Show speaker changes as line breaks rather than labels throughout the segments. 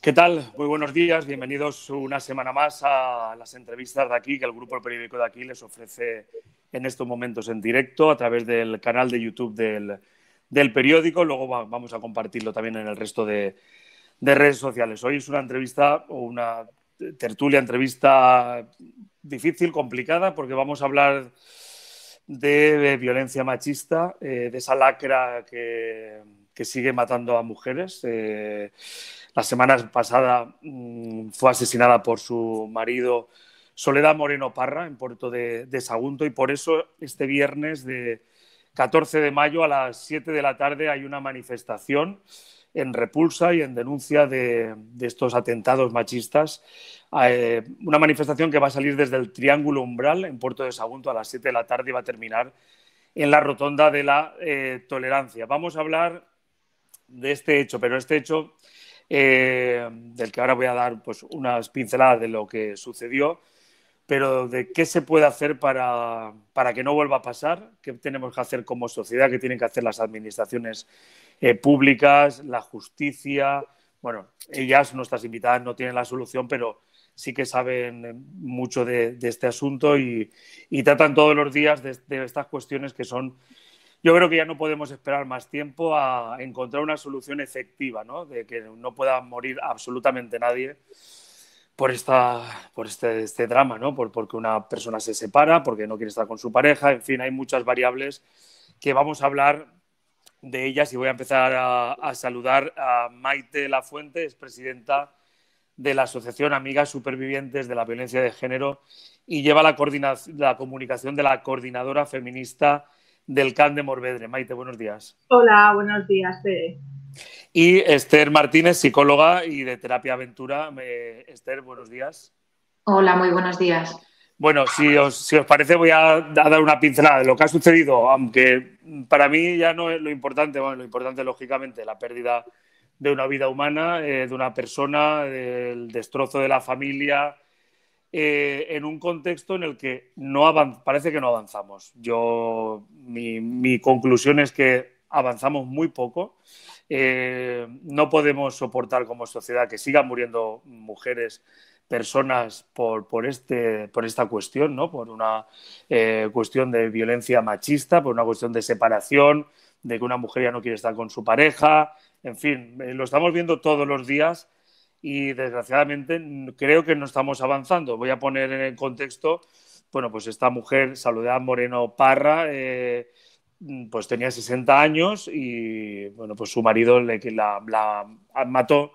¿Qué tal? Muy buenos días. Bienvenidos una semana más a las entrevistas de aquí que el Grupo Periódico de aquí les ofrece en estos momentos en directo a través del canal de YouTube del, periódico. Luego vamos a compartirlo también en el resto de, redes sociales. Hoy es una entrevista o una tertulia, entrevista difícil, complicada, porque vamos a hablar de violencia machista, eh, de esa lacra que, sigue matando a mujeres. Eh, la semana pasada mm, fue asesinada por su marido Soledad Moreno Parra en Puerto de, Sagunto y por eso este viernes de 14 de mayo a las 7 de la tarde hay una manifestación en repulsa y en denuncia de, estos atentados machistas. Eh, una manifestación que va a salir desde el Triángulo Umbral en Puerto de Sagunto a las 7 de la tarde y va a terminar en la Rotonda de la eh, Tolerancia. Vamos a hablar de este hecho, pero este hecho eh, del que ahora voy a dar pues, unas pinceladas de lo que sucedió, pero de qué se puede hacer para, para, que no vuelva a pasar, qué tenemos que hacer como sociedad, qué tienen que hacer las administraciones eh, públicas, la justicia. Bueno, ellas, nuestras invitadas, no tienen la solución, pero sí que saben mucho de, este asunto y, tratan todos los días de, de estas cuestiones que son yo creo que ya no podemos esperar más tiempo a encontrar una solución efectiva, ¿no? De que no pueda morir absolutamente nadie por, esta, por este, este drama, ¿no? Por, porque una persona se separa, porque no quiere estar con su pareja, en fin, hay muchas variables que vamos a hablar de ellas y voy a empezar a, saludar a Maite Lafuente, es presidenta de la Asociación Amigas Supervivientes de la Violencia de Género y lleva la, la comunicación de la coordinadora feminista del CAN de Morvedre. Maite, buenos días.
Hola, buenos días,
Y Esther Martínez, psicóloga y de Terapia Aventura. Esther, buenos días.
Hola, muy buenos días.
Bueno, si os, si os parece, voy a, dar una pincelada de lo que ha sucedido, aunque para mí ya no es lo importante, bueno, lo importante, lógicamente, la pérdida de una vida humana, eh, de una persona, el destrozo de la familia, eh, en un contexto en el que no parece que no avanzamos. Yo, mi, conclusión es que avanzamos muy poco. Eh, no podemos soportar como sociedad que sigan muriendo mujeres, personas por, este, esta cuestión, ¿no? por una eh, cuestión de violencia machista, por una cuestión de separación, de que una mujer ya no quiere estar con su pareja, en fin, lo estamos viendo todos los días y desgraciadamente creo que no estamos avanzando. Voy a poner en el contexto, bueno, pues esta mujer, Saludad Moreno Parra, eh, pues tenía 60 años y, bueno, pues su marido le, la, la mató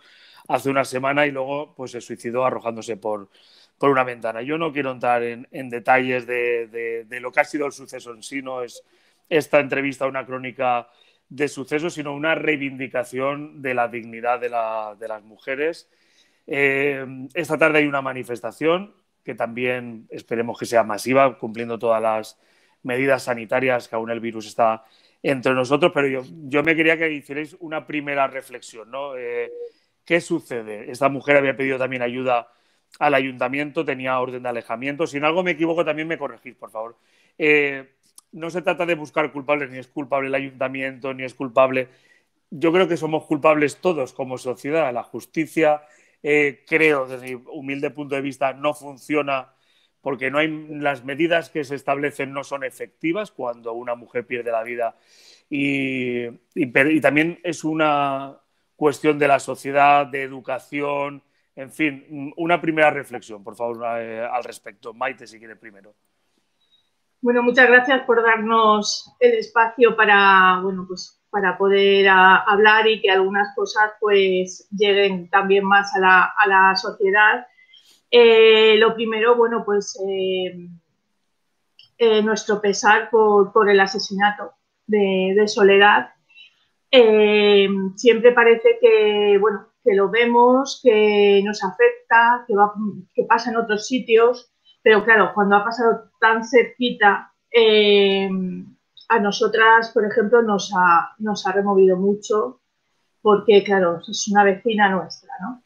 hace una semana y luego pues se suicidó arrojándose por, por una ventana. Yo no quiero entrar en, en detalles de, de, de, lo que ha sido el suceso en sí, no es esta entrevista una crónica de suceso, sino una reivindicación de la dignidad de, las mujeres. Eh, esta tarde hay una manifestación que también esperemos que sea masiva, cumpliendo todas las medidas sanitarias que aún el virus está entre nosotros, pero yo, me quería que hicierais una primera reflexión, ¿no? Eh, ¿Qué sucede? Esta mujer había pedido también ayuda al ayuntamiento, tenía orden de alejamiento. Si en algo me equivoco, también me corregís, por favor. Eh, no se trata de buscar culpables, ni es culpable el ayuntamiento, ni es culpable. Yo creo que somos culpables todos como sociedad. La justicia, eh, creo, desde mi humilde punto de vista, no funciona porque no hay, las medidas que se establecen no son efectivas cuando una mujer pierde la vida. Y, también es una cuestión de la sociedad, de educación, en fin, una primera reflexión, por favor, eh, al respecto. Maite, si quiere primero.
Bueno, muchas gracias por darnos el espacio para, bueno, pues para poder hablar y que algunas cosas pues lleguen también más a la, sociedad. Eh, lo primero, bueno, pues eh, eh, nuestro pesar por, el asesinato de, Soledad. siempre parece que, bueno, que lo vemos, que nos afecta, que, va, que pasa en otros sitios, pero claro, cuando ha pasado tan cerquita, eh, a nosotras, por ejemplo, nos ha, nos ha removido mucho porque, claro, es una vecina nuestra, ¿no?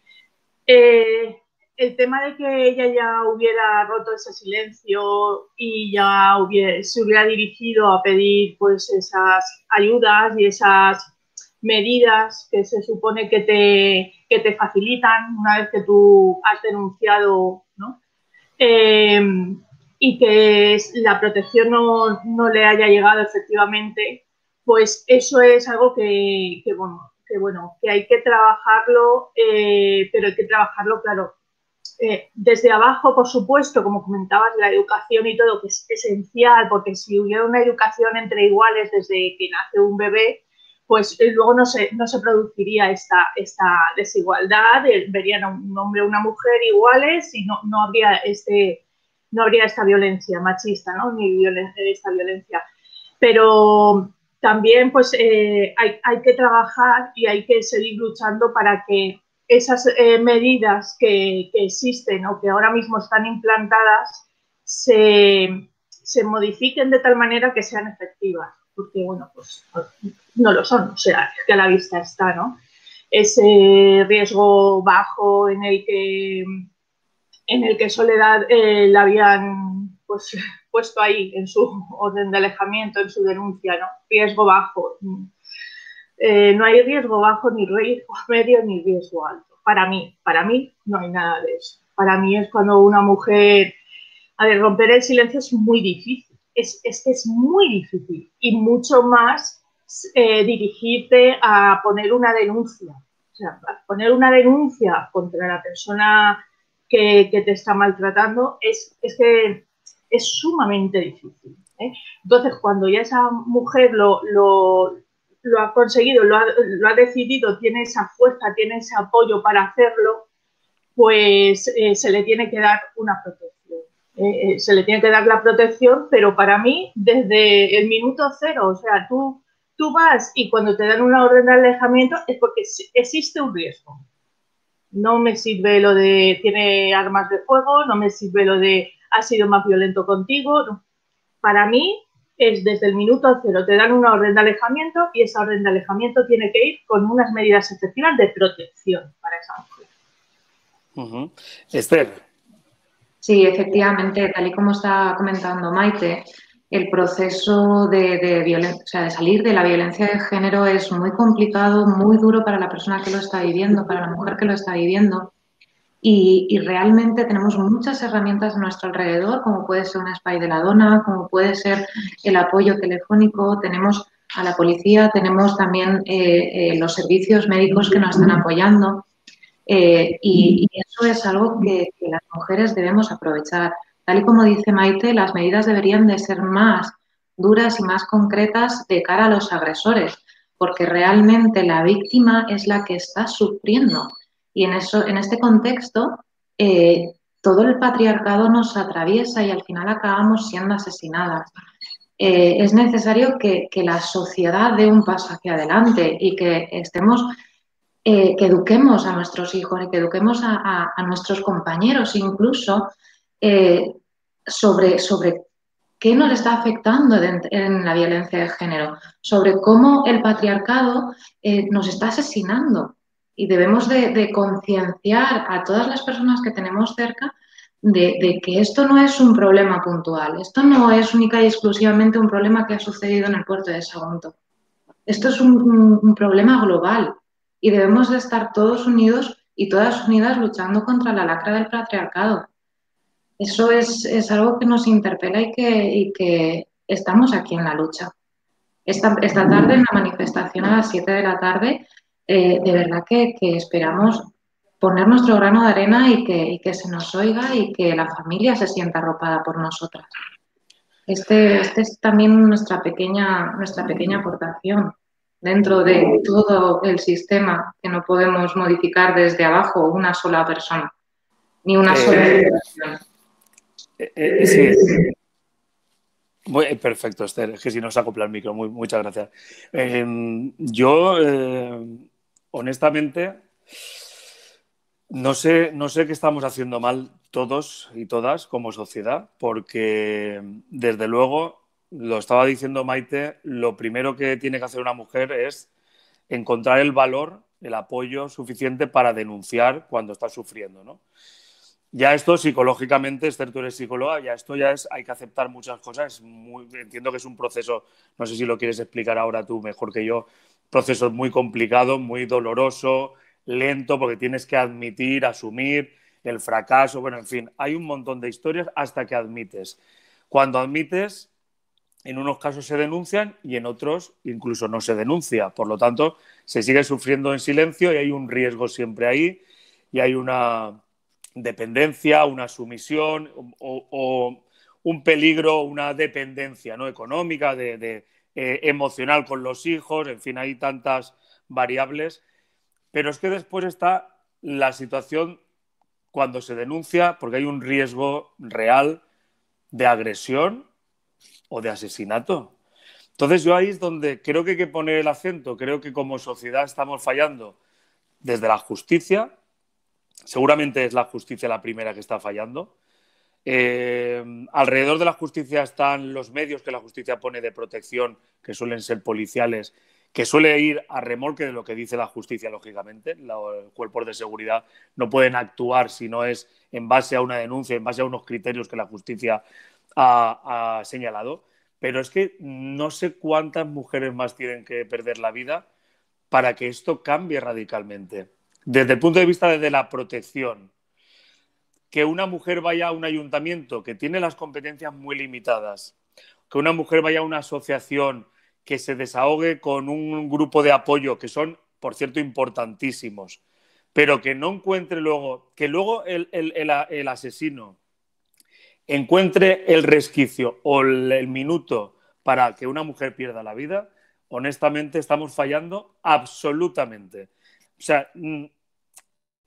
Eh, el tema de que ella ya hubiera roto ese silencio y ya se hubiera dirigido a pedir pues esas ayudas y esas medidas que se supone que te, que te facilitan una vez que tú has denunciado. Eh, y que la protección no, no, le haya llegado efectivamente, pues eso es algo que, que bueno, que, bueno, que hay que trabajarlo, eh, pero hay que trabajarlo, claro, eh, desde abajo, por supuesto, como comentabas, la educación y todo, que es esencial, porque si hubiera una educación entre iguales desde que nace un bebé, pues eh, luego no se, no se produciría esta, esta desigualdad, verían a un hombre o una mujer iguales y no, no, habría, este, no habría esta violencia machista, ¿no? ni esta violencia. Pero también pues, eh, hay, hay que trabajar y hay que seguir luchando para que esas eh, medidas que, existen o que ahora mismo están implantadas se, modifiquen de tal manera que sean efectivas, porque bueno, pues no lo son, o sea, que a la vista está, ¿no? Ese riesgo bajo en el que en el que Soledad eh, la habían pues, puesto ahí en su orden de alejamiento, en su denuncia, ¿no? Riesgo bajo. Eh, no hay riesgo bajo, ni riesgo medio, ni riesgo alto. Para mí, para mí no hay nada de eso. Para mí es cuando una mujer, a ver, romper el silencio es muy difícil. Es, es que es muy difícil y mucho más eh, dirigirte a poner una denuncia. O sea, poner una denuncia contra la persona que, te está maltratando es, es que es sumamente difícil. ¿eh? Entonces, cuando ya esa mujer lo, lo ha conseguido, lo ha, decidido, tiene esa fuerza, tiene ese apoyo para hacerlo, pues eh, se le tiene que dar una protección. Eh, eh, se le tiene que dar la protección, pero para mí, desde el minuto cero, o sea, tú, tú vas y cuando te dan una orden de alejamiento es porque existe un riesgo. No me sirve lo de tiene armas de fuego, no me sirve lo de ha sido más violento contigo. Para mí, es desde el minuto cero, te dan una orden de alejamiento y esa orden de alejamiento tiene que ir con unas medidas efectivas de protección para esa
mujer. Esther.
Sí, efectivamente, tal y como está comentando Maite, el proceso de, salir de la violencia de género es muy complicado, muy duro para la persona que lo está viviendo, para la mujer que lo está viviendo. Y, realmente tenemos muchas herramientas a nuestro alrededor, como puede ser una spy de la dona, como puede ser el apoyo telefónico, tenemos a la policía, tenemos también eh, eh, los servicios médicos que nos están apoyando. Eh, y, eso es algo que, que, las mujeres debemos aprovechar. Tal y como dice Maite, las medidas deberían de ser más duras y más concretas de cara a los agresores, porque realmente la víctima es la que está sufriendo y en, eso, en este contexto, eh, todo el patriarcado nos atraviesa y al final acabamos siendo asesinadas. Eh, es necesario que, la sociedad dé un paso hacia adelante y que estemos, eh, que eduquemos a nuestros hijos y que eduquemos a, nuestros compañeros incluso sobre, sobre qué nos está afectando en la violencia de género, sobre cómo el patriarcado nos está asesinando y debemos de, concienciar a todas las personas que tenemos cerca de, que esto no es un problema puntual, esto no es única y exclusivamente un problema que ha sucedido en el puerto de Sagunto. Esto es un, problema global y debemos de estar todos unidos y todas unidas luchando contra la lacra del patriarcado. Eso es, algo que nos interpela y que, que, estamos aquí en la lucha. Esta, esta tarde en la manifestación a las 7 de la tarde eh, de verdad que, esperamos poner nuestro grano de arena y que, se nos oiga y que la familia se sienta arropada por nosotras. Este, este, es también nuestra pequeña, nuestra pequeña aportación dentro de todo el sistema que no podemos modificar desde abajo una sola persona, ni una sola persona.
Eh, sí. perfecto, Esther. Es que si no se acopla el micro. muchas gracias. Em, yo honestamente, no sé, no sé qué estamos haciendo mal todos y todas como sociedad, porque desde luego, lo estaba diciendo Maite, lo primero que tiene que hacer una mujer es encontrar el valor, el apoyo suficiente para denunciar cuando está sufriendo, ¿no? Ya esto psicológicamente, Esther, tú eres psicóloga, ya esto ya es, hay que aceptar muchas cosas. entiendo que es un proceso, no sé si lo quieres explicar ahora tú mejor que yo, proceso muy complicado, muy doloroso, lento, porque tienes que admitir, asumir el fracaso, bueno, en fin, hay un montón de historias hasta que admites. Cuando admites, en unos casos se denuncian y en otros incluso no se denuncia. Por lo tanto, se sigue sufriendo en silencio y hay un riesgo siempre ahí y hay una dependencia, una sumisión o, un peligro, una dependencia ¿no? económica, de, eh, emocional con los hijos, en fin, hay tantas variables. Pero es que después está la situación cuando se denuncia, porque hay un riesgo real de agresión o de asesinato. Entonces yo ahí es donde creo que hay que poner el acento, creo que como sociedad estamos fallando desde la justicia, seguramente es la justicia la primera que está fallando. Eh, alrededor de la justicia están los medios que la justicia pone de protección, que suelen ser policiales, que suele ir a remolque de lo que dice la justicia, lógicamente. Los cuerpos de seguridad no pueden actuar si no es en base a una denuncia, en base a unos criterios que la justicia ha, señalado. Pero es que no sé cuántas mujeres más tienen que perder la vida para que esto cambie radicalmente. Desde el punto de vista de la protección, que una mujer vaya a un ayuntamiento que tiene las competencias muy limitadas, que una mujer vaya a una asociación que se desahogue con un grupo de apoyo que son, por cierto, importantísimos, pero que no encuentre luego, que luego el, asesino encuentre el resquicio o el, minuto para que una mujer pierda la vida, honestamente estamos fallando absolutamente. O sea, mm,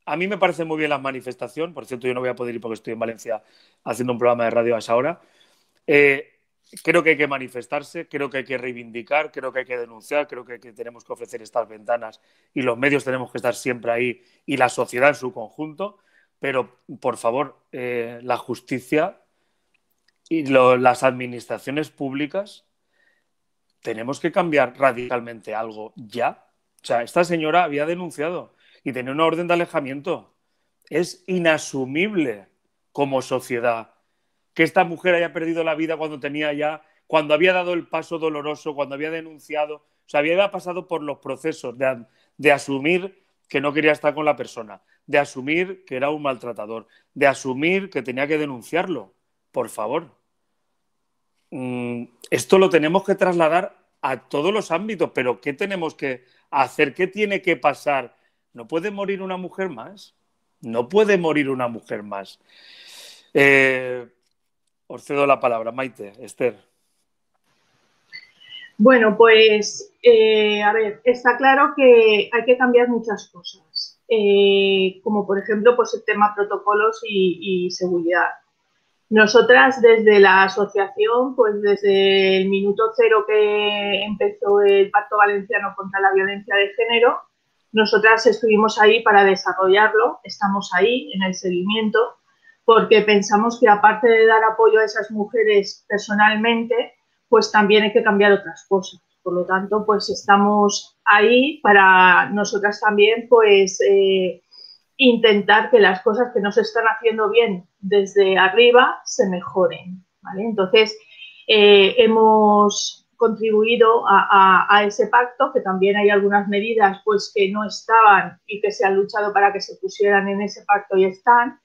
a mí me parece muy bien la manifestación, por cierto, yo no voy a poder ir porque estoy en Valencia haciendo un programa de radio a esa hora. Eh, creo que hay que manifestarse, creo que hay que reivindicar, creo que hay que denunciar, creo que, tenemos que ofrecer estas ventanas y los medios tenemos que estar siempre ahí y la sociedad en su conjunto, pero por favor, eh, la justicia y las administraciones públicas tenemos que cambiar radicalmente algo ya. O sea, esta señora había denunciado y tenía una orden de alejamiento. Es inasumible como sociedad que esta mujer haya perdido la vida cuando tenía ya, cuando había dado el paso doloroso, cuando había denunciado, o sea, había pasado por los procesos de, asumir que no quería estar con la persona, de asumir que era un maltratador, de asumir que tenía que denunciarlo. Por favor. Mm, esto lo tenemos que trasladar a todos los ámbitos, pero ¿qué tenemos que hacer? ¿Qué tiene que pasar? ¿No puede morir una mujer más? No puede morir una mujer más. Eh, os cedo la palabra, Maite, Esther.
Bueno, pues, eh, a ver, está claro que hay que cambiar muchas cosas, eh, como por ejemplo, pues el tema protocolos y, seguridad. Nosotras desde la asociación, pues desde el minuto cero que empezó el Pacto Valenciano contra la Violencia de Género, nosotras estuvimos ahí para desarrollarlo, estamos ahí en el seguimiento porque pensamos que aparte de dar apoyo a esas mujeres personalmente, pues también hay que cambiar otras cosas. Por lo tanto, pues estamos ahí para nosotras también, pues eh, intentar que las cosas que no se están haciendo bien desde arriba se mejoren. Entonces, eh, hemos contribuido a, a, ese pacto, que también hay algunas medidas pues que no estaban y que se han luchado para que se pusieran en ese pacto y están.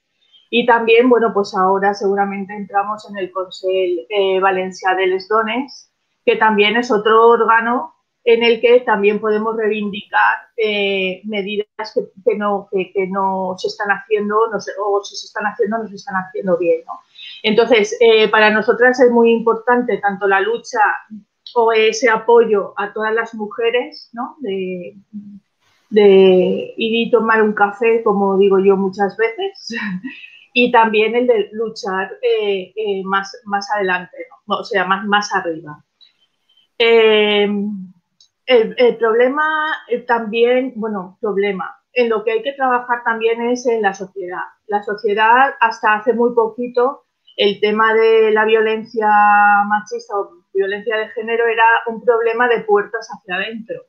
Y también, bueno, pues ahora seguramente entramos en el Consejo eh, Valencia de les Dones, que también es otro órgano en el que también podemos reivindicar eh, medidas que, no, que, no se están haciendo, o si se están haciendo, no se están haciendo bien. Entonces, eh, para nosotras es muy importante tanto la lucha o ese apoyo a todas las mujeres, ¿no? De, de ir y tomar un café, como digo yo muchas veces, y también el de luchar eh, más, más adelante, o sea, más, más arriba. El, problema también, bueno, problema, en lo que hay que trabajar también es en la sociedad. La sociedad, hasta hace muy poquito, el tema de la violencia machista o violencia de género era un problema de puertas hacia adentro.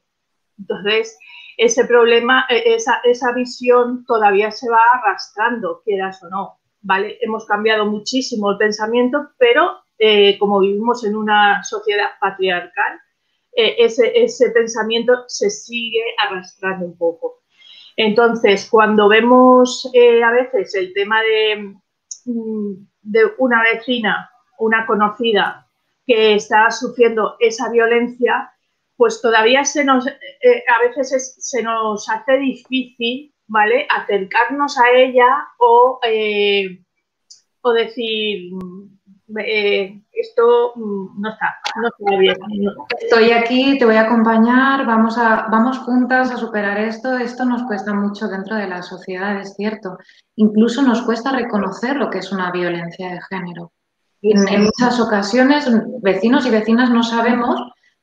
Entonces, ese problema, e, esa, esa visión todavía se va arrastrando, quieras o no. ¿vale? Hemos cambiado muchísimo el pensamiento, pero eh, como vivimos en una sociedad patriarcal, eh, ese, pensamiento se sigue arrastrando un poco. Entonces, cuando vemos eh, a veces el tema de, mm, de una vecina, una conocida que está sufriendo esa violencia, pues todavía se nos, eh, a veces se nos hace difícil, ¿vale? Acercarnos a ella o, eh, o decir, eh, esto mm, no está, no está bien.
Estoy aquí, te voy a acompañar, vamos, a, vamos juntas a superar esto. Esto nos cuesta mucho dentro de la sociedad, es cierto. Incluso nos cuesta reconocer lo que es una violencia de género. En, muchas ocasiones, vecinos y vecinas no sabemos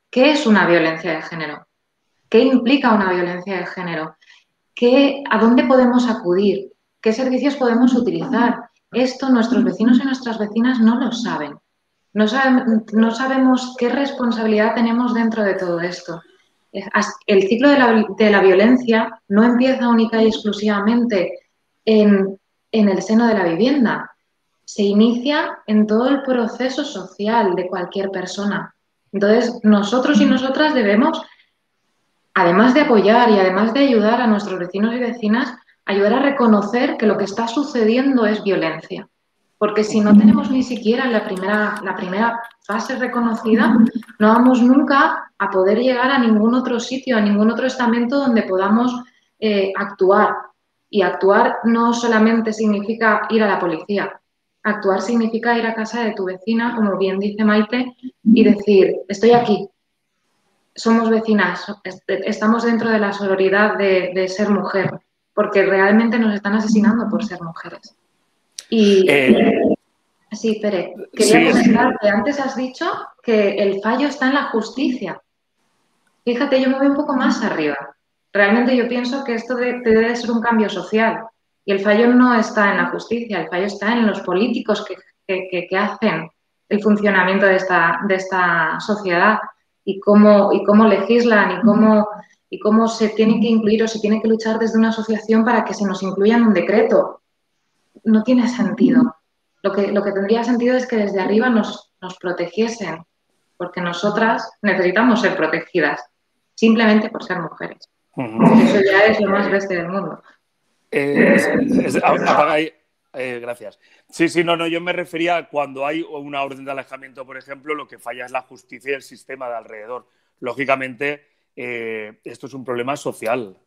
qué es una violencia de género, qué implica una violencia de género, qué, a dónde podemos acudir, qué servicios podemos utilizar. Esto nuestros vecinos y nuestras vecinas no lo saben. No, sabemos qué responsabilidad tenemos dentro de todo esto. El ciclo de la, de la violencia no empieza única y exclusivamente en, en el seno de la vivienda, se inicia en todo el proceso social de cualquier persona. Entonces, nosotros y nosotras debemos, además de apoyar y además de ayudar a nuestros vecinos y vecinas, ayudar a reconocer que lo que está sucediendo es violencia. Porque si no tenemos ni siquiera la primera, la primera fase reconocida, no vamos nunca a poder llegar a ningún otro sitio, a ningún otro estamento donde podamos eh, actuar. Y actuar no solamente significa ir a la policía, Actuar significa ir a casa de tu vecina, como bien dice Maite, y decir, estoy aquí, somos vecinas, estamos dentro de la sororidad de, ser mujer, porque realmente nos están asesinando por ser mujeres. Y eh, sí, Pere, quería comentar que antes has dicho que el fallo está en la justicia. Fíjate, yo me voy un poco más arriba. Realmente yo pienso que esto debe ser un cambio social. Y el fallo no está en la justicia, el fallo está en los políticos que, hacen el funcionamiento de esta, de esta sociedad y cómo, y cómo legislan y cómo, y cómo se tiene que incluir o se tiene que luchar desde una asociación para que se nos incluya en un decreto. No tiene sentido. Lo que, lo que tendría sentido es que desde arriba nos, nos protegiesen, porque nosotras necesitamos ser protegidas, simplemente por ser mujeres. Eso ya es lo más bestia del mundo.
Eh, eh, gracias. Sí, sí, no, no, yo me refería a cuando hay una orden de alejamiento, por ejemplo, lo que falla es la justicia y el sistema de alrededor. Lógicamente, eh, esto es un problema social.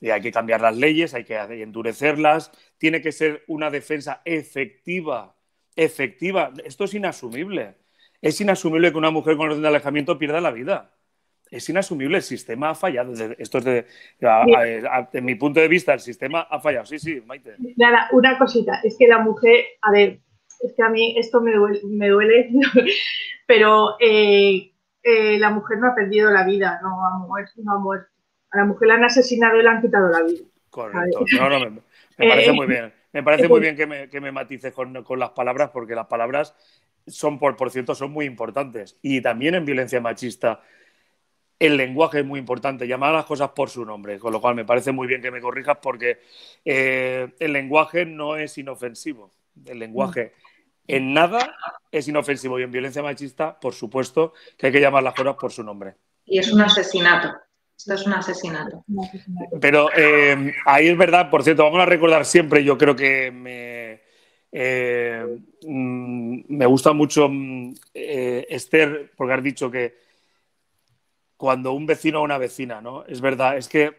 Y hay que cambiar las leyes, hay que endurecerlas, tiene que ser una defensa efectiva, efectiva. Esto es inasumible. Es inasumible que una mujer con orden de alejamiento pierda la vida es inasumible, el sistema ha fallado. Esto es de, mi punto de vista, el sistema ha fallado. Sí, sí, Maite.
Nada, una cosita, es que la mujer, a ver, es que a mí esto me duele, pero eh, eh, la mujer no ha perdido la vida, no ha muerto, no ha muerto. A la mujer la han asesinado y le han quitado la vida.
Correcto, no, no, me, parece muy bien. Me parece muy bien que me, que me matices con, con, las palabras, porque las palabras son, por, por cierto, son muy importantes. Y también en violencia machista el lenguaje es muy importante, llamar a las cosas por su nombre, con lo cual me parece muy bien que me corrijas porque eh, el lenguaje no es inofensivo. El lenguaje en nada es inofensivo y en violencia machista, por supuesto, que hay que llamar las cosas por su nombre.
Y es un asesinato. Esto es un asesinato.
Pero eh, ahí es verdad, por cierto, vamos a recordar siempre, yo creo que me, eh, mm, me gusta mucho mm, Esther, porque has dicho que cuando un vecino o una vecina, ¿no? Es verdad, es que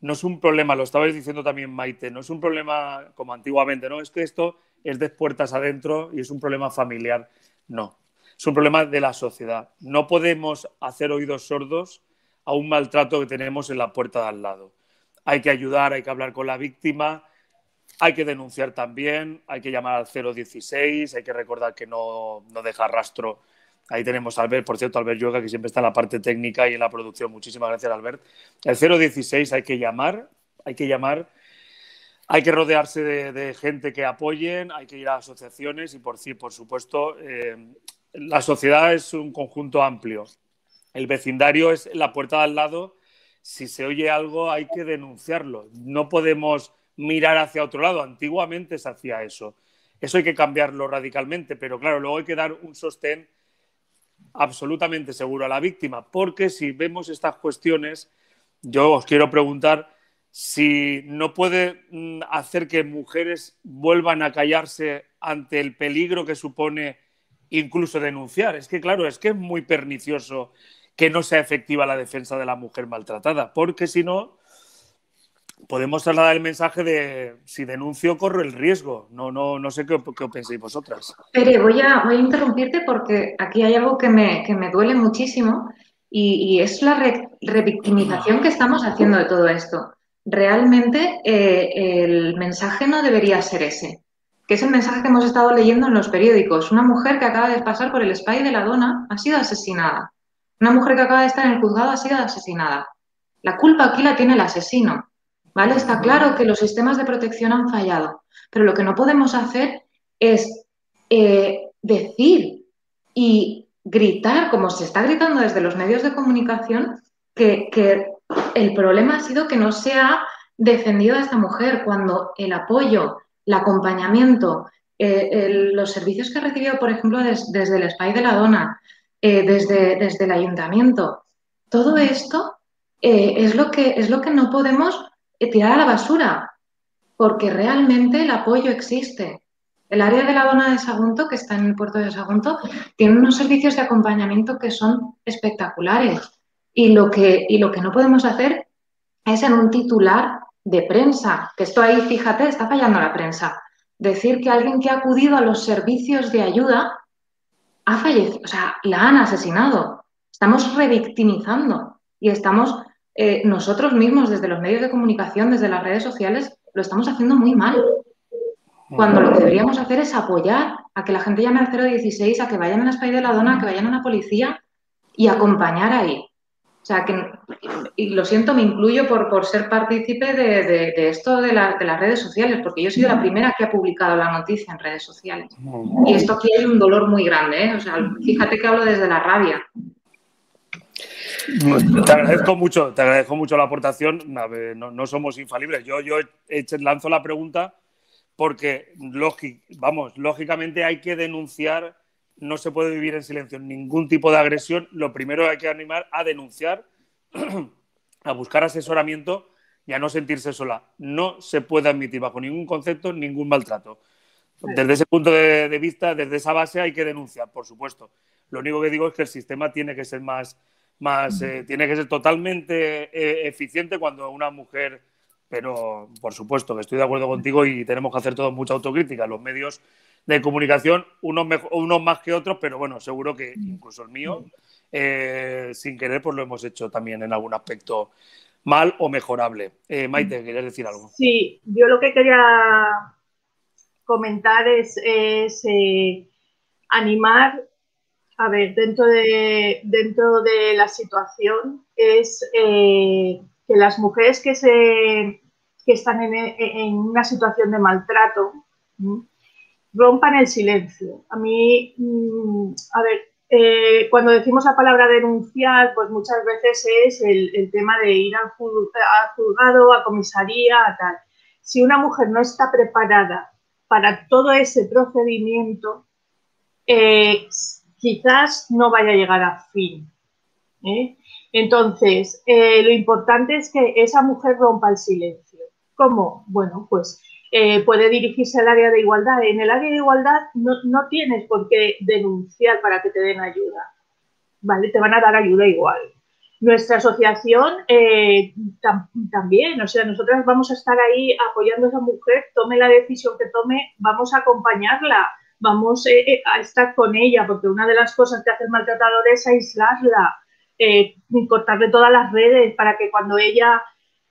no es un problema, lo estabais diciendo también Maite, no es un problema como antiguamente, ¿no? Es que esto es de puertas adentro y es un problema familiar. No, es un problema de la sociedad. No podemos hacer oídos sordos a un maltrato que tenemos en la puerta de al lado. Hay que ayudar, hay que hablar con la víctima, hay que denunciar también, hay que llamar al 016, hay que recordar que no, no deja rastro Ahí tenemos a Albert, por cierto, Albert Yoga, que siempre está en la parte técnica y en la producción. Muchísimas gracias, Albert. El 016 hay que llamar, hay que llamar, hay que rodearse de, gente que apoyen, hay que ir a asociaciones y, por, por supuesto, eh, la sociedad es un conjunto amplio. El vecindario es la puerta de al lado. Si se oye algo, hay que denunciarlo. No podemos mirar hacia otro lado. Antiguamente se hacía eso. Eso hay que cambiarlo radicalmente, pero claro, luego hay que dar un sostén absolutamente seguro a la víctima, porque si vemos estas cuestiones, yo os quiero preguntar si no puede mm, hacer que mujeres vuelvan a callarse ante el peligro que supone incluso denunciar. Es que, claro, es que es muy pernicioso que no sea efectiva la defensa de la mujer maltratada, porque si no, podemos trasladar el mensaje de si denuncio corro el riesgo. No, no, no sé qué, qué pensáis vosotras.
Pere, voy a, voy a interrumpirte porque aquí hay algo que me, que me duele muchísimo y, es la revictimización que estamos haciendo de todo esto. Realmente eh, el mensaje no debería ser ese, que es el mensaje que hemos estado leyendo en los periódicos. Una mujer que acaba de pasar por el spy de la dona ha sido asesinada. Una mujer que acaba de estar en el juzgado ha sido asesinada. La culpa aquí la tiene el asesino. ¿Vale? Está claro que los sistemas de protección han fallado, pero lo que no podemos hacer es eh, decir y gritar, como se está gritando desde los medios de comunicación, que, el problema ha sido que no se ha defendido a esta mujer cuando el apoyo, el acompañamiento, eh, los servicios que ha recibido, por ejemplo, desde el SPY de la Dona, eh, desde, desde, el ayuntamiento, todo esto eh, es, lo que, es lo que no podemos tirar a la basura, porque realmente el apoyo existe. El área de la dona de Sagunto, que está en el puerto de Sagunto, tiene unos servicios de acompañamiento que son espectaculares. Y lo que, y lo que no podemos hacer es en un titular de prensa, que esto ahí, fíjate, está fallando la prensa. Decir que alguien que ha acudido a los servicios de ayuda ha fallecido, o sea, la han asesinado. Estamos revictimizando y estamos eh, nosotros mismos, desde los medios de comunicación, desde las redes sociales, lo estamos haciendo muy mal. Cuando lo que deberíamos hacer es apoyar a que la gente llame al 016, a que vayan a la Spy de la Dona, a que vayan a una policía y acompañar ahí. O sea, que, y lo siento, me incluyo por, por ser partícipe de, esto de, de, las redes sociales, porque yo he sido la primera que ha publicado la noticia en redes sociales. Y esto aquí hay un dolor muy grande, ¿eh? O sea, fíjate que hablo desde la rabia.
Te agradezco mucho, te agradezco mucho la aportación. No, no somos infalibles. Yo, yo lanzo la pregunta porque, vamos, lógicamente hay que denunciar, no se puede vivir en silencio, ningún tipo de agresión. Lo primero hay que animar a denunciar, a buscar asesoramiento y a no sentirse sola. No se puede admitir bajo ningún concepto ningún maltrato. Desde ese punto de, vista, desde esa base hay que denunciar, por supuesto. Lo único que digo es que el sistema tiene que ser más, más eh, tiene que ser totalmente eh, eficiente cuando una mujer pero por supuesto que estoy de acuerdo contigo y tenemos que hacer todo mucha autocrítica. Los medios de comunicación, unos, unos más que otros, pero bueno, seguro que incluso el mío, eh, sin querer, pues lo hemos hecho también en algún aspecto mal o mejorable. Eh, Maite, ¿querías decir algo?
Sí, yo lo que quería comentar es, eh, animar, a ver, dentro de, dentro de la situación, es que las mujeres que, se, están en, una situación de maltrato rompan el silencio. A mí, mm, a ver, eh, cuando decimos la palabra denunciar, pues muchas veces es el, tema de ir al, juzgado, a comisaría, a tal. Si una mujer no está preparada para todo ese procedimiento, eh, quizás no vaya a llegar a fin. ¿eh? Entonces, lo importante es que esa mujer rompa el silencio. ¿Cómo? Bueno, pues eh, puede dirigirse al área de igualdad. En el área de igualdad no, tienes por qué denunciar para que te den ayuda. ¿Vale? Te van a dar ayuda igual. Nuestra asociación eh, también, o sea, nosotras vamos a estar ahí apoyando a esa mujer, tome la decisión que tome, vamos a acompañarla, vamos a estar con ella, porque una de las cosas que hace el maltratador es aislarla, eh, cortarle todas las redes para que cuando ella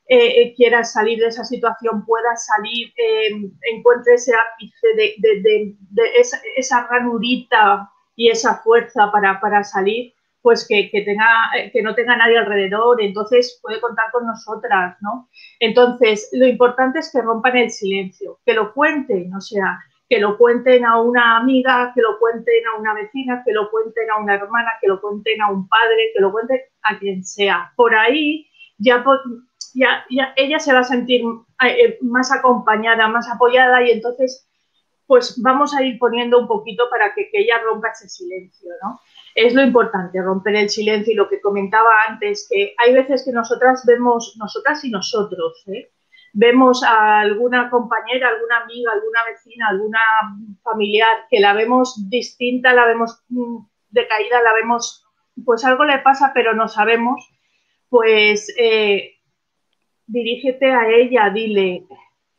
eh, eh, quiera salir de esa situación pueda salir, eh, encuentre ese ápice de, esa, ranurita y esa fuerza para, salir, pues que, tenga, que no tenga nadie alrededor, entonces puede contar con nosotras, ¿no? Entonces, lo importante es que rompan el silencio, que lo cuenten, o sea, que lo cuenten a una amiga, que lo cuenten a una vecina, que lo cuenten a una hermana, que lo cuenten a un padre, que lo cuenten a quien sea. Por ahí ya, ya, ella se va a sentir eh, más acompañada, más apoyada y entonces pues vamos a ir poniendo un poquito para que, ella rompa ese silencio, ¿no? es lo importante, romper el silencio y lo que comentaba antes, que hay veces que nosotras vemos, nosotras y nosotros, ¿eh? vemos a alguna compañera, alguna amiga, alguna vecina, alguna familiar que la vemos distinta, la vemos mm, decaída, la vemos, pues algo le pasa, pero no sabemos, pues eh, dirígete a ella, dile,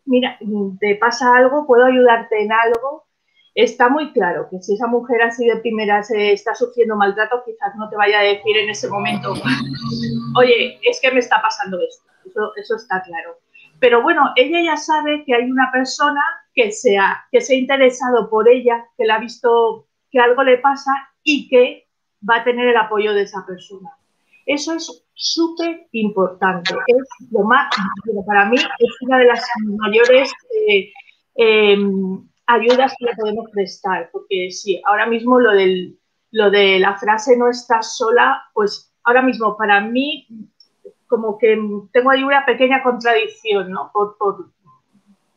mira, te pasa algo, puedo ayudarte en algo. Está muy claro que si esa mujer así de primera se está sufriendo maltrato, quizás no te vaya a decir en ese momento, oye, es que me está pasando esto. Eso, está claro. Pero bueno, ella ya sabe que hay una persona que se, ha, que se ha interesado por ella, que le ha visto que algo le pasa y que va a tener el apoyo de esa persona. Eso es súper importante. Es lo más, para mí es una de las mayores eh, em, ayudas que le podemos prestar, porque sí, ahora mismo lo, del, lo de la frase no estás sola, pues ahora mismo para mí como que tengo ahí una pequeña contradicción, ¿no? Por,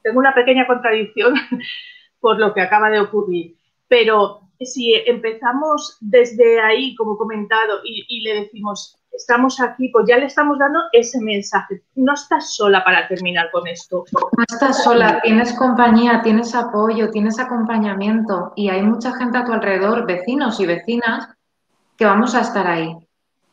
tengo una pequeña contradicción por lo que acaba de ocurrir. Pero si empezamos desde ahí, como comentado, y, le decimos, estamos aquí, pues ya le estamos dando ese mensaje. No estás sola para terminar con esto.
No estás sola, tienes compañía, tienes apoyo, tienes acompañamiento y hay mucha gente a tu alrededor, vecinos y vecinas, que vamos a estar ahí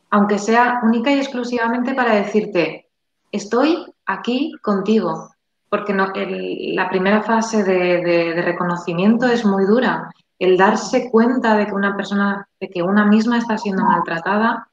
aunque sea única y exclusivamente para decirte, estoy aquí contigo, porque no, la primera fase de, reconocimiento es muy dura. El darse cuenta de que una persona, de que una misma está siendo maltratada,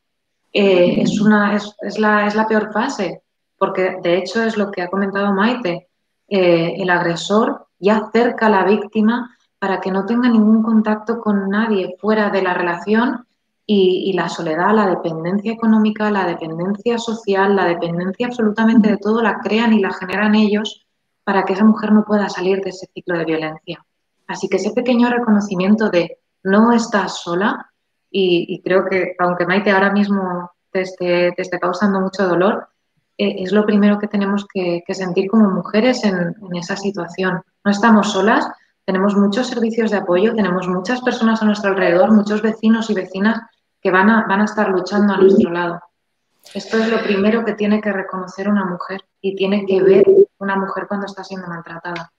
eh, es, una, es, la, es, la, peor fase, porque de hecho es lo que ha comentado Maite. Eh, el agresor ya acerca a la víctima para que no tenga ningún contacto con nadie fuera de la relación y, la soledad, la dependencia económica, la dependencia social, la dependencia absolutamente de todo, la crean y la generan ellos para que esa mujer no pueda salir de ese ciclo de violencia. Así que ese pequeño reconocimiento de no estás sola, y, creo que aunque Maite ahora mismo te esté, causando mucho dolor, eh, es lo primero que tenemos que, sentir como mujeres en, en, esa situación. No estamos solas, tenemos muchos servicios de apoyo, tenemos muchas personas a nuestro alrededor, muchos vecinos y vecinas que van a, van a estar luchando a nuestro lado. Esto es lo primero que tiene que reconocer una mujer y tiene que ver una mujer cuando está siendo maltratada.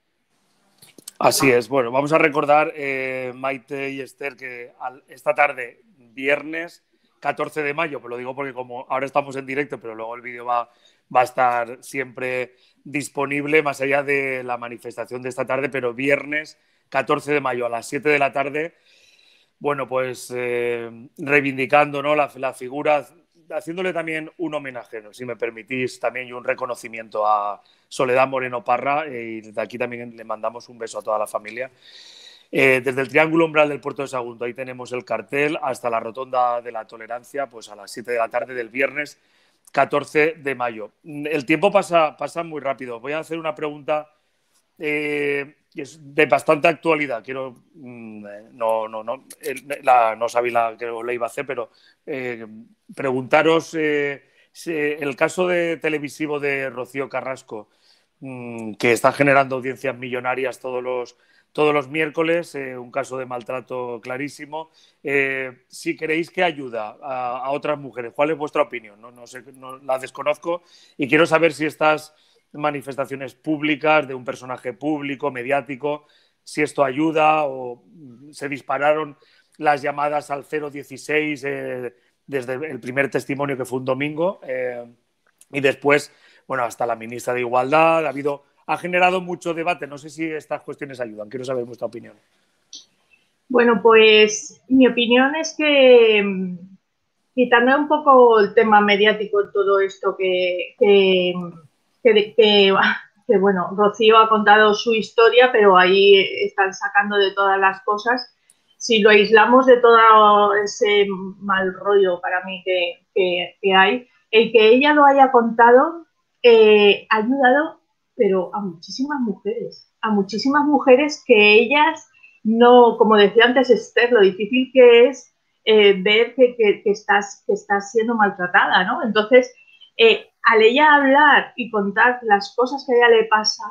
Así es. Bueno, vamos a recordar, eh, Maite y Esther, que esta tarde, viernes 14 de mayo, pues lo digo porque como ahora estamos en directo, pero luego el vídeo va, va a estar siempre disponible más allá de la manifestación de esta tarde, pero viernes 14 de mayo a las 7 de la tarde bueno, pues eh, reivindicando ¿no? la, figura, haciéndole también un homenaje, si me permitís, también y un reconocimiento a Soledad Moreno Parra, eh, y desde aquí también le mandamos un beso a toda la familia. Eh, desde el Triángulo Umbral del Puerto de Sagunto, ahí tenemos el cartel, hasta la Rotonda de la Tolerancia, pues a las 7 de la tarde del viernes 14 de mayo. El tiempo pasa, pasa muy rápido. Voy a hacer una pregunta es de bastante actualidad. Quiero, mm, eh, no, no, no, no sabía que lo iba a hacer, pero eh, preguntaros eh, el caso de televisivo de Rocío Carrasco, mm, que está generando audiencias millonarias todos los, todos los miércoles, un caso de maltrato clarísimo. si queréis que ayuda a, otras mujeres, ¿cuál es vuestra opinión? No, no sé, no, la desconozco y quiero saber si estás manifestaciones públicas de un personaje público, mediático, si esto ayuda o se dispararon las llamadas al 016 eh, desde el primer testimonio que fue un domingo eh, y después, bueno, hasta la ministra de Igualdad, ha habido, ha generado mucho debate. No sé si estas cuestiones ayudan. Quiero saber vuestra opinión.
Bueno, pues mi opinión es que mm, quitando un poco el tema mediático, todo esto que que, que, bueno, Rocío ha contado su historia, pero ahí están sacando de todas las cosas. Si lo aislamos de todo ese mal rollo para mí que, que hay, el que ella lo haya contado eh, ha ayudado, pero a muchísimas mujeres, a muchísimas mujeres que ellas no, como decía antes Esther, lo difícil que es eh, ver que, que, estás, que estás siendo maltratada, ¿no? Entonces, eh, al ella hablar y contar las cosas que a ella le pasa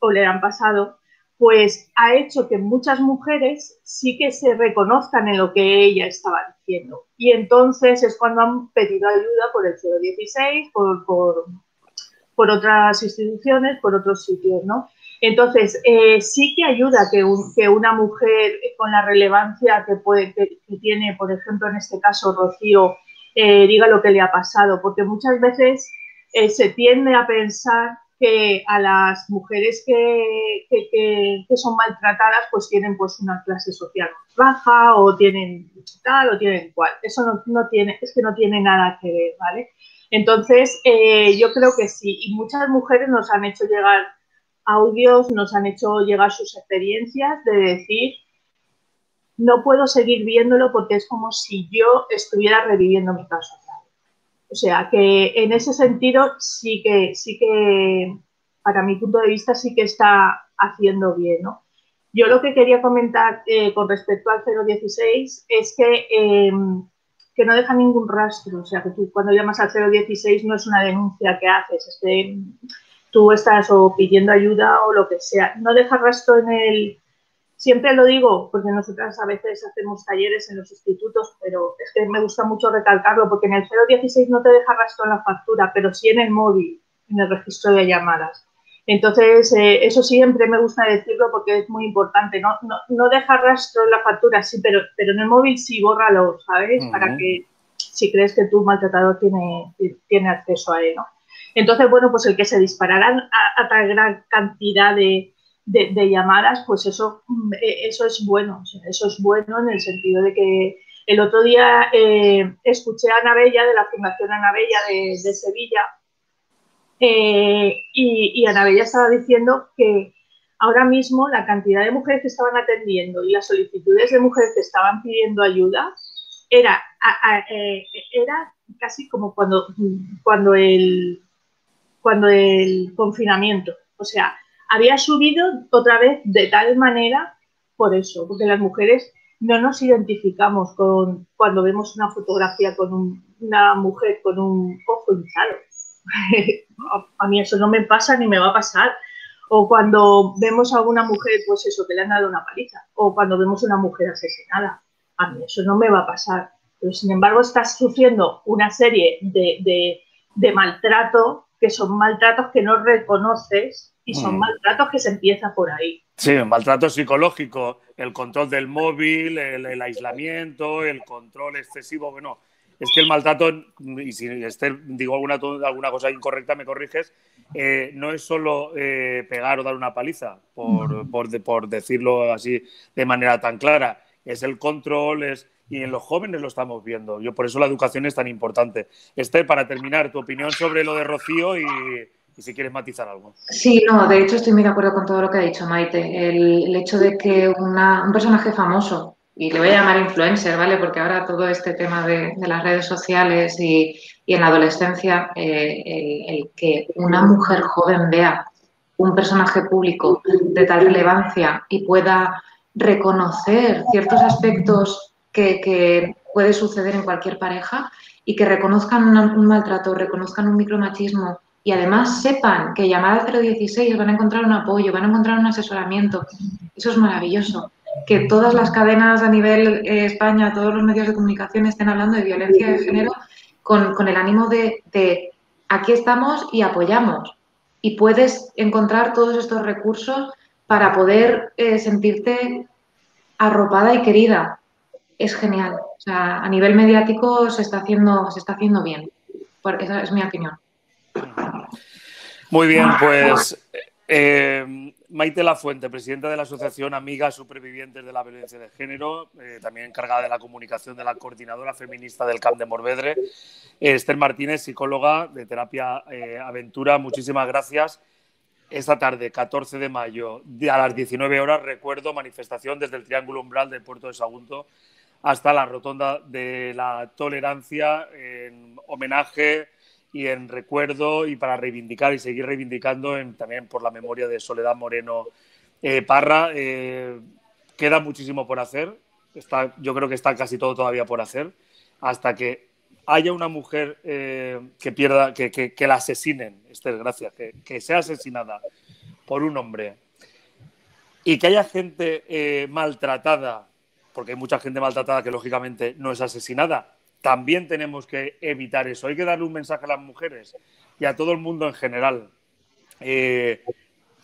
o le han pasado, pues ha hecho que muchas mujeres sí que se reconozcan en lo que ella estaba diciendo. Y entonces es cuando han pedido ayuda por el 016, por, por, otras instituciones, por otros sitios, ¿no? Entonces, eh, sí que ayuda que, una mujer con la relevancia que, puede, que, tiene, por ejemplo, en este caso Rocío, eh, diga lo que le ha pasado, porque muchas veces eh, se tiende a pensar que a las mujeres que, que, son maltratadas pues tienen pues una clase social baja o tienen tal o tienen cual. Eso no, no, tiene, es que no tiene nada que ver, ¿vale? Entonces, eh, yo creo que sí, y muchas mujeres nos han hecho llegar audios, nos han hecho llegar sus experiencias de decir, no puedo seguir viéndolo porque es como si yo estuviera reviviendo mi caso. O sea que en ese sentido sí que, sí que, para mi punto de vista, sí que está haciendo bien, ¿no? Yo lo que quería comentar eh, con respecto al 016 es que, em, que no deja ningún rastro. O sea, que tú cuando llamas al 016 no es una denuncia que haces, es que tú estás o pidiendo ayuda o lo que sea. No deja rastro en el, Siempre lo digo porque nosotras a veces hacemos talleres en los institutos, pero es que me gusta mucho recalcarlo porque en el 016 no te deja rastro en la factura, pero sí en el móvil, en el registro de llamadas. Entonces, eh, eso siempre me gusta decirlo porque es muy importante. No, no, deja rastro en la factura, sí, pero, pero en el móvil sí, bórralo, ¿sabes? Para que si crees que tu maltratador tiene, tiene acceso a él, ¿no? Entonces, bueno, pues el que se dispararan a tan gran cantidad de, de, llamadas, pues eso, mm, e, eso es bueno, eso es bueno en el sentido de que el otro día eh, escuché a Anabella de la Fundación Anabella de, Sevilla eh, y, y Anabella estaba diciendo que ahora mismo la cantidad de mujeres que estaban atendiendo y las solicitudes de mujeres que estaban pidiendo ayuda era, eh, era casi como cuando, cuando, el, cuando el confinamiento. O sea, había subido otra vez de tal manera por eso, porque las mujeres no nos identificamos con cuando vemos una fotografía con una mujer con un ojo hinchado. a mí eso no me pasa ni me va a pasar. O cuando vemos a una mujer, pues eso, que le han dado una paliza. O cuando vemos a una mujer asesinada. A mí eso no me va a pasar. Pero sin embargo estás sufriendo una serie de, maltrato que son maltratos que no reconoces y son mm. maltratos que se empieza por ahí.
Sí, maltrato psicológico, el control del móvil, el, aislamiento, el control excesivo. Bueno, es que el maltrato, y si Esther digo alguna, alguna cosa incorrecta, me corriges, eh, no es solo eh, pegar o dar una paliza, por, por, por, decirlo así de manera tan clara. Es el control, es, y en los jóvenes lo estamos viendo. Yo por eso la educación es tan importante. Esther, para terminar, tu opinión sobre lo de Rocío y, y si quieres matizar algo.
Sí, no, de hecho estoy muy de acuerdo con todo lo que ha dicho Maite. El, hecho de que un personaje famoso, y le voy a llamar influencer, ¿vale? Porque ahora todo este tema de, las redes sociales y, en la adolescencia, eh, el, que una mujer joven vea un personaje público de tal relevancia y pueda reconocer ciertos aspectos que, puede suceder en cualquier pareja y que reconozcan un maltrato, reconozcan un micromachismo y además sepan que llamada 016 van a encontrar un apoyo, van a encontrar un asesoramiento. Eso es maravilloso. Que todas las cadenas a nivel eh, España, todos los medios de comunicación estén hablando de violencia de género con, el ánimo de, aquí estamos y apoyamos. Y puedes encontrar todos estos recursos para poder eh, sentirte arropada y querida. Es genial. O sea, a nivel mediático se está haciendo, se está haciendo bien. Esa es mi opinión.
Muy bien, pues eh, Maite Lafuente, presidenta de la Asociación Amigas Supervivientes de la Violencia de Género, eh, también encargada de la comunicación de la coordinadora feminista del CAMP de Morvedre. Esther Martínez, psicóloga de Terapia eh, Aventura, muchísimas gracias. Esta tarde, 14 de mayo, a las 19 horas, recuerdo, manifestación desde el Triángulo Umbral del puerto de Sagunto hasta la Rotonda de la Tolerancia en homenaje y en recuerdo y para reivindicar y seguir reivindicando también por la memoria de Soledad Moreno eh, Parra. Eh, queda muchísimo por hacer. Está, yo creo que está casi todo todavía por hacer. Hasta que haya una mujer eh, que pierda, que, que, la asesinen, Esther, gracias, que, que sea asesinada por un hombre Y que haya gente eh, maltratada, porque hay mucha gente maltratada que lógicamente no es asesinada, también tenemos que evitar eso. Hay que darle un mensaje a las mujeres y a todo el mundo en general. Eh,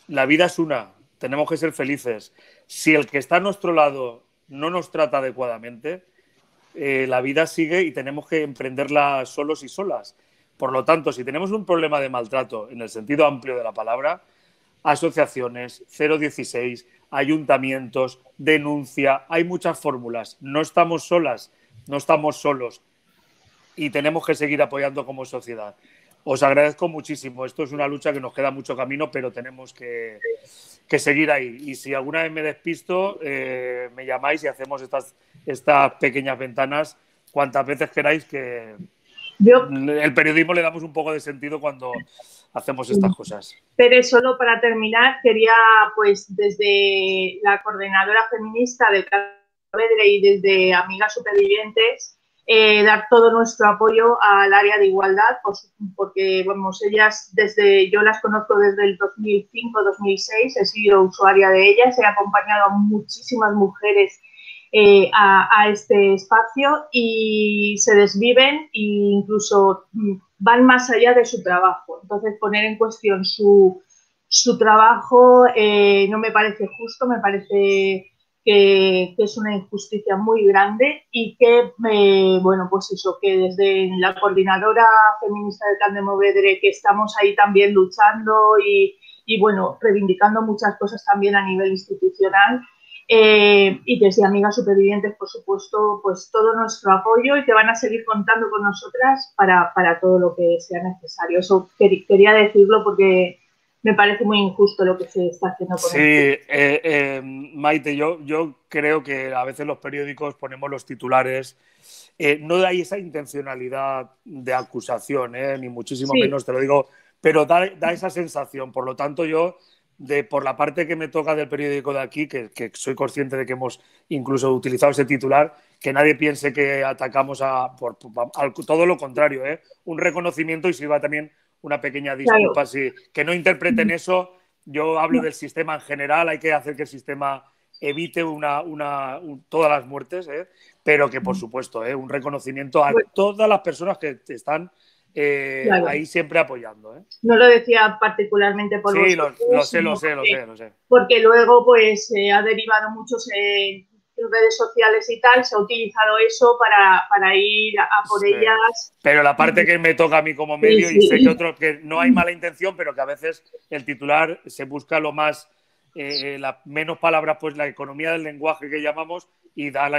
la vida es una, tenemos que ser felices. Si el que está a nuestro lado no nos trata adecuadamente, eh, la vida sigue y tenemos que emprenderla solos y solas. Por lo tanto, si tenemos un problema de maltrato en el sentido amplio de la palabra, asociaciones, 016, ayuntamientos, denuncia, hay muchas fórmulas. No estamos solas, no estamos solos y tenemos que seguir apoyando como sociedad. Os agradezco muchísimo. Esto es una lucha que nos queda mucho camino, pero tenemos que, seguir ahí. Y si alguna vez me despisto, eh, me llamáis y hacemos estas, estas pequeñas ventanas cuantas veces queráis que el periodismo le damos un poco de sentido cuando hacemos estas cosas.
Pero solo para terminar, quería, pues, desde la coordinadora feminista del Vedre y desde Amigas Supervivientes, eh, dar todo nuestro apoyo al área de igualdad, pues, porque vamos, ellas desde, yo las conozco desde el 2005-2006, he sido usuaria de ellas, he acompañado a muchísimas mujeres eh, a, este espacio y se desviven e incluso mm, van más allá de su trabajo. Entonces, poner en cuestión su, su trabajo eh, no me parece justo, me parece que, es una injusticia muy grande y que, eh, bueno, pues eso, que desde la coordinadora feminista de Can que estamos ahí también luchando y, bueno, reivindicando muchas cosas también a nivel institucional. Eh, y desde Amigas Supervivientes, por supuesto, pues todo nuestro apoyo y que van a seguir contando con nosotras para, para todo lo que sea necesario. Eso quería decirlo porque me parece muy injusto lo que se está haciendo con
Sí, eh, eh, Maite, yo, yo creo que a veces los periódicos ponemos los titulares. Eh, no hay esa intencionalidad de acusación, ni muchísimo menos, te lo digo, pero da, esa sensación. Por lo tanto, yo, de, por la parte que me toca del periódico de aquí, que, soy consciente de que hemos incluso utilizado ese titular, que nadie piense que atacamos a, por, todo lo contrario, un reconocimiento y sirva también una pequeña disculpa, que no interpreten eso. Yo hablo del sistema en general, hay que hacer que el sistema evite una, una, todas las muertes, ¿eh? pero que por supuesto, ¿eh? un reconocimiento a todas las personas que están eh, ahí siempre apoyando. ¿eh?
No lo decía particularmente por
Sí, lo, sé, lo sé, lo sé, lo sé.
Porque luego pues ha derivado muchos redes sociales y tal, se ha utilizado eso para, ir a, por ellas.
Pero la parte que me toca a mí como medio, y sé que otro, que no hay mala intención, pero que a veces el titular se busca lo más, eh, la menos palabras, pues la economía del lenguaje que llamamos, y da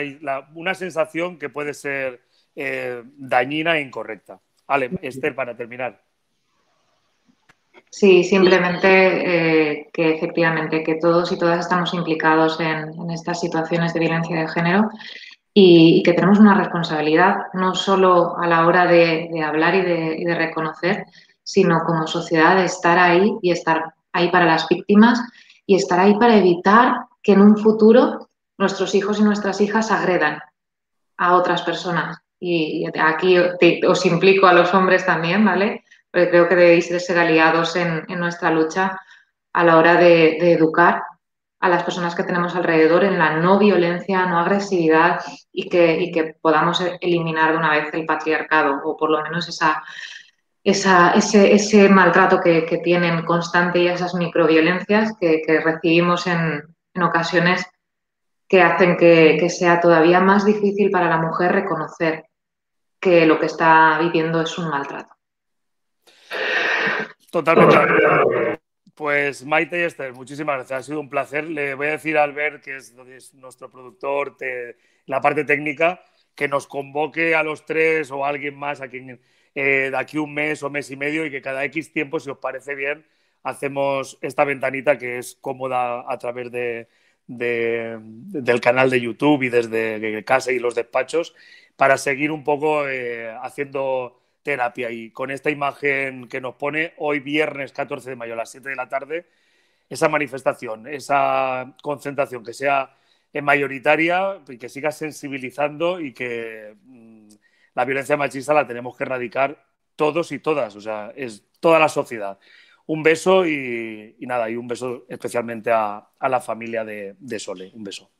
una sensación que puede ser eh, dañina e incorrecta. Ale, Esther, para terminar.
Sí, simplemente eh, que efectivamente que todos y todas estamos implicados en, estas situaciones de violencia de género y, que tenemos una responsabilidad no solo a la hora de, hablar y de, reconocer, sino como sociedad de estar ahí y estar ahí para las víctimas y estar ahí para evitar que en un futuro nuestros hijos y nuestras hijas agredan a otras personas. Y aquí os implico a los hombres también, ¿vale? creo que debéis de ser aliados en, nuestra lucha a la hora de, educar a las personas que tenemos alrededor en la no violencia, no agresividad y que, podamos eliminar de una vez el patriarcado o por lo menos esa, ese, maltrato que, tienen constante y esas microviolencias que recibimos en, ocasiones que hacen que, sea todavía más difícil para la mujer reconocer que lo que está viviendo es un maltrato.
Totalmente. Pues Maite y Esther, muchísimas gracias. Ha sido un placer. Le voy a decir a Albert, que es, nuestro productor, de la parte técnica, que nos convoque a los tres o a alguien más a quien eh, de aquí un mes o mes y medio y que cada X tiempo, si os parece bien, hacemos esta ventanita que es cómoda a través de, del canal de YouTube y desde casa y los despachos para seguir un poco eh, haciendo terapia. Y con esta imagen que nos pone hoy viernes 14 de mayo a las 7 de la tarde, esa manifestación, esa concentración que sea mayoritaria y que siga sensibilizando y que mm, la violencia machista la tenemos que erradicar todos y todas, o sea, es toda la sociedad. un beso y, nada, y un beso especialmente a, la familia de, de Sole. Un beso.